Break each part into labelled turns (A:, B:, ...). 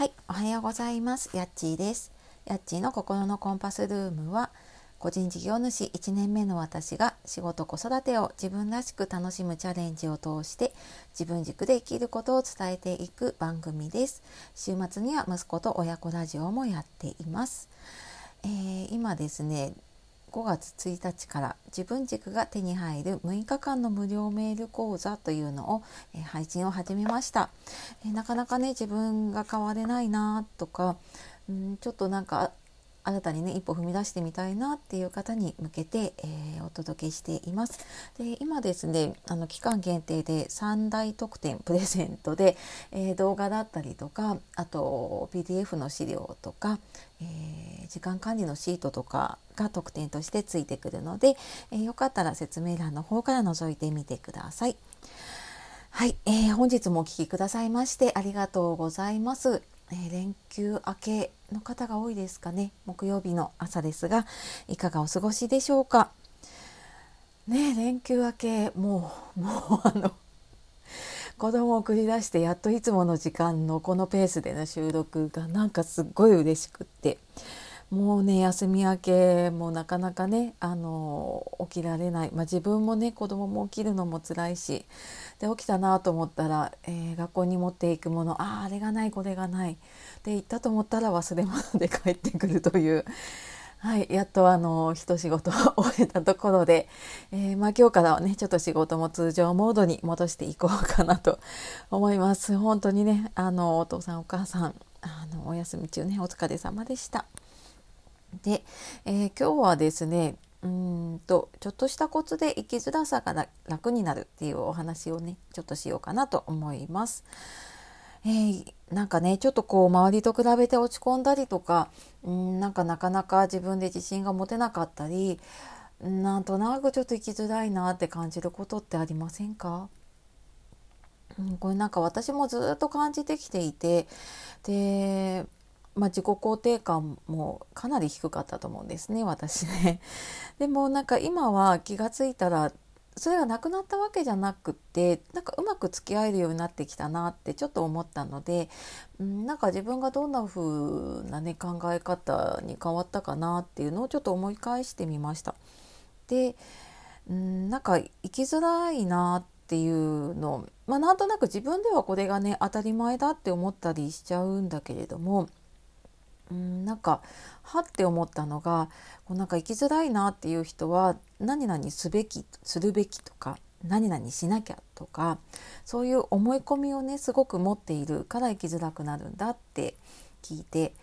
A: はい、おはようございます。やっちーです。やっちーの心のコンパスルームは、個人事業主1年目の私が仕事子育てを自分らしく楽しむチャレンジを通して自分軸で生きることを伝えていく番組です。週末には息子と親子ラジオもやっています。えー、今ですね、5月1日から自分軸が手に入る6日間の無料メール講座というのを、え、配信を始めました、え、なかなかね自分が変われないなとかんちょっとなんか新たにね一歩踏み出してみたいなっていう方に向けて、えー、お届けしています。で今ですねあの期間限定で3大特典プレゼントで、えー、動画だったりとかあと PDF の資料とか、えー、時間管理のシートとかが特典としてついてくるので、えよかったら説明欄の方から覗いてみてください。はい、えー、本日もお聴きくださいましてありがとうございます。えー、連休明けの方が多いですかね。木曜日の朝ですがいかがお過ごしでしょうか。ね連休明けもう もうあの子供を送り出してやっといつもの時間のこのペースでの収録がなんかすっごい嬉しくって。もうね休み明けもなかなかねあの起きられない、まあ、自分もね子供も起きるのも辛いしで起きたなと思ったら、えー、学校に持っていくものあああれがないこれがないで行ったと思ったら忘れ物で帰ってくるという。はい、やっとあの一仕事を 終えたところで、えー、まあ、今日からはねちょっと仕事も通常モードに戻していこうかなと 思います。本当にねあのお父さんお母さんあのお休み中ねお疲れ様でした。で、えー、今日はですねうんとちょっとしたコツで生きづらさが楽になるっていうお話をねちょっとしようかなと思います。えー、なんかねちょっとこう周りと比べて落ち込んだりとかうんなんかなかなか自分で自信が持てなかったりなんとなくちょっと生きづらいなって感じることってありませんか？うん、これなんか私もずっと感じてきていてでまあ、自己肯定感もかなり低かったと思うんですね私ね。でもなんか今は気が付いたらそれがなくなったわけじゃなくってなんかうまく付き合えるようになってきたなってちょっと思ったので、なんか自分がどんな風なね考え方に変わったかなっていうのをちょっと思い返してみました。で、ん、なんか生きづらいなっていうのまあなんとなく自分ではこれがね当たり前だって思ったりしちゃうんだけれどもうんなんかはって思ったのがこうなんか生きづらいなっていう人は何々すべきするべきとか何々しなきゃとかそういう思い込みをねすごく持っているから生きづらくなるんだって聞いて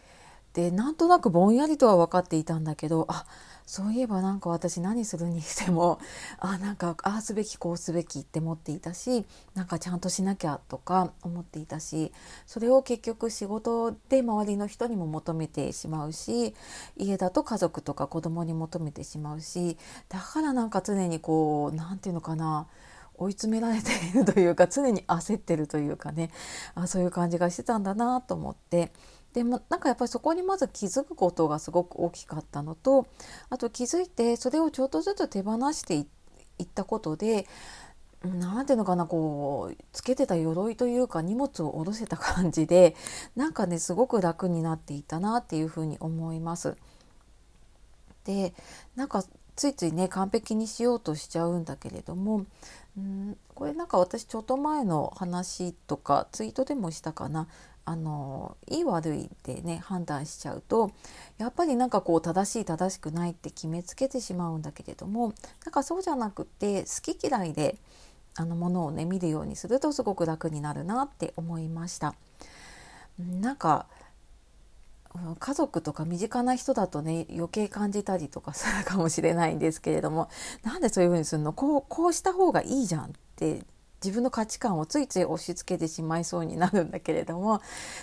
A: でなんとなくぼんやりとは分かっていたんだけどあそういえばなんか私何するにしても あなんかああすべきこうすべきって思っていたしなんかちゃんとしなきゃとか思っていたしそれを結局仕事で周りの人にも求めてしまうし家だと家族とか子供に求めてしまうしだからなんか常にこう何て言うのかな追い詰められているというか常に焦ってるというかねあそういう感じがしてたんだなと思ってでもなんかやっぱりそこにまず気づくことがすごく大きかったのとあと気づいてそれをちょっとずつ手放していったことで何ていうのかなこうつけてた鎧というか荷物を下ろせた感じでなんかねすごく楽になっていたなっていうふうに思います。でなんかついついね完璧にしようとしちゃうんだけれどもんこれなんか私ちょっと前の話とかツイートでもしたかなあのいい悪いでね判断しちゃうとやっぱりなんかこう正しい正しくないって決めつけてしまうんだけれどもなんかそうじゃなくて好き嫌いであのものをね見るようにするとすごく楽になるなって思いました。なんか家族とか身近な人だとね余計感じたりとかするかもしれないんですけれどもなんでそういうふうにするの？こうこうした方がいいじゃんって自分の価値観をついつい押し付けてしまいそうになるんだけれども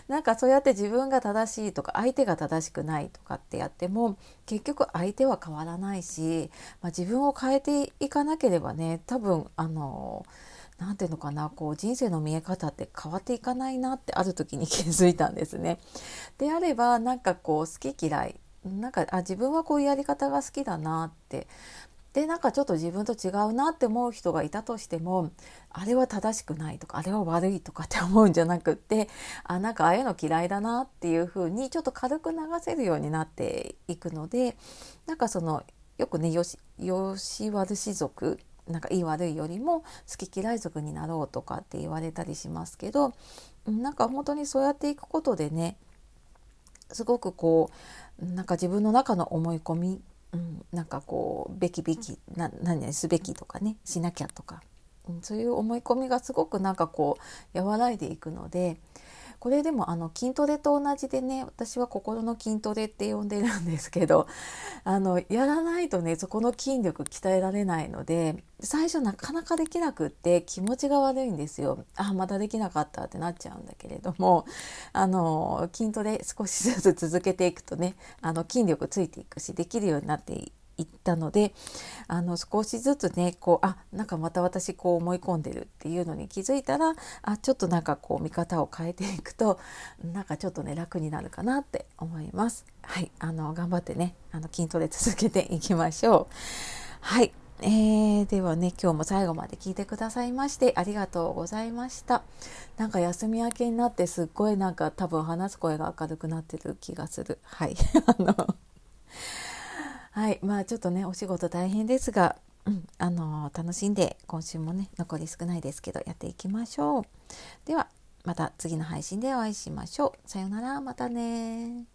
A: なんかそうやって自分が正しいとか相手が正しくないとかってやっても結局相手は変わらないし、まあ、自分を変えていかなければね多分あの何ていうのかなこう人生の見え方って変わっていかないなってある時に 気づいたんですね。であればなんかこう好き嫌いなんかあ自分はこういうやり方が好きだなってでなんかちょっと自分と違うなって思う人がいたとしてもあれは正しくないとかあれは悪いとかって思うんじゃなくってあなんかああいうの嫌いだなっていうふうにちょっと軽く流せるようになっていくのでなんかそのよくねよしよし悪し族なんかいい悪いよりも好き嫌い族になろうとかって言われたりしますけどなんか本当にそうやっていくことでねすごくこうなんか自分の中の思い込みうん、なんかこうべきべきな何々すべきとかねしなきゃとか、うん、そういう思い込みがすごくなんかこう和らいでいくのでこれでもあの筋トレと同じでね私は心の筋トレって呼んでるんですけど あのやらないとねそこの筋力鍛えられないので最初なかなかできなくって気持ちが悪いんですよ。あまたできなかったってなっちゃうんだけれども あの筋トレ少しずつ続けていくとねあの筋力ついていくしできるようになってい行ったのであの少しずつねこうあなんかまた私こう思い込んでるっていうのに気づいたらあちょっとなんかこう見方を変えていくとなんかちょっとね楽になるかなって思います。はいあの頑張ってねあの筋トレ続けていきましょう。はいえー、ではね今日も最後まで聞いてくださいましてありがとうございましたなんか休み明けになってすっごいなんか多分話す声が明るくなってる気がするはい あのはいまあちょっとねお仕事大変ですが、うん、あの楽しんで今週もね残り少ないですけどやっていきましょう。ではまた次の配信でお会いしましょう。さようならまたね